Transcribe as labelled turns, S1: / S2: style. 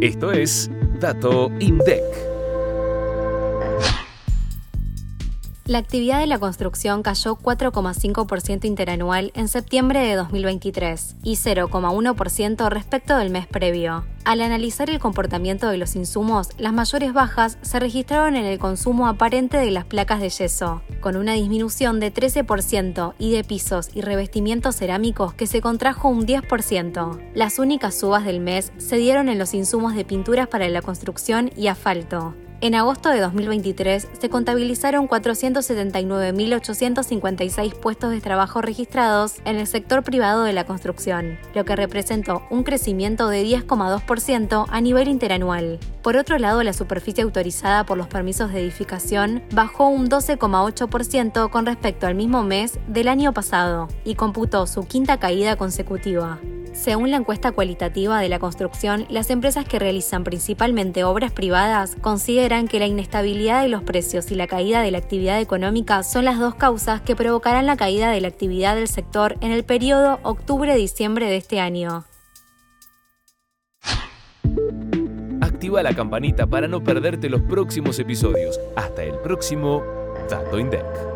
S1: Esto es Dato INDEC.
S2: La actividad de la construcción cayó 4,5% interanual en septiembre de 2023 y 0,1% respecto del mes previo. Al analizar el comportamiento de los insumos, las mayores bajas se registraron en el consumo aparente de las placas de yeso, con una disminución de 13% y de pisos y revestimientos cerámicos que se contrajo un 10%. Las únicas subas del mes se dieron en los insumos de pinturas para la construcción y asfalto. En agosto de 2023 se contabilizaron 479.856 puestos de trabajo registrados en el sector privado de la construcción, lo que representó un crecimiento de 10,2% a nivel interanual. Por otro lado, la superficie autorizada por los permisos de edificación bajó un 12,8% con respecto al mismo mes del año pasado y computó su quinta caída consecutiva. Según la encuesta cualitativa de la construcción, las empresas que realizan principalmente obras privadas consideran que la inestabilidad de los precios y la caída de la actividad económica son las dos causas que provocarán la caída de la actividad del sector en el periodo octubre-diciembre de este año.
S1: Activa la campanita para no perderte los próximos episodios. Hasta el próximo Dato INDEC.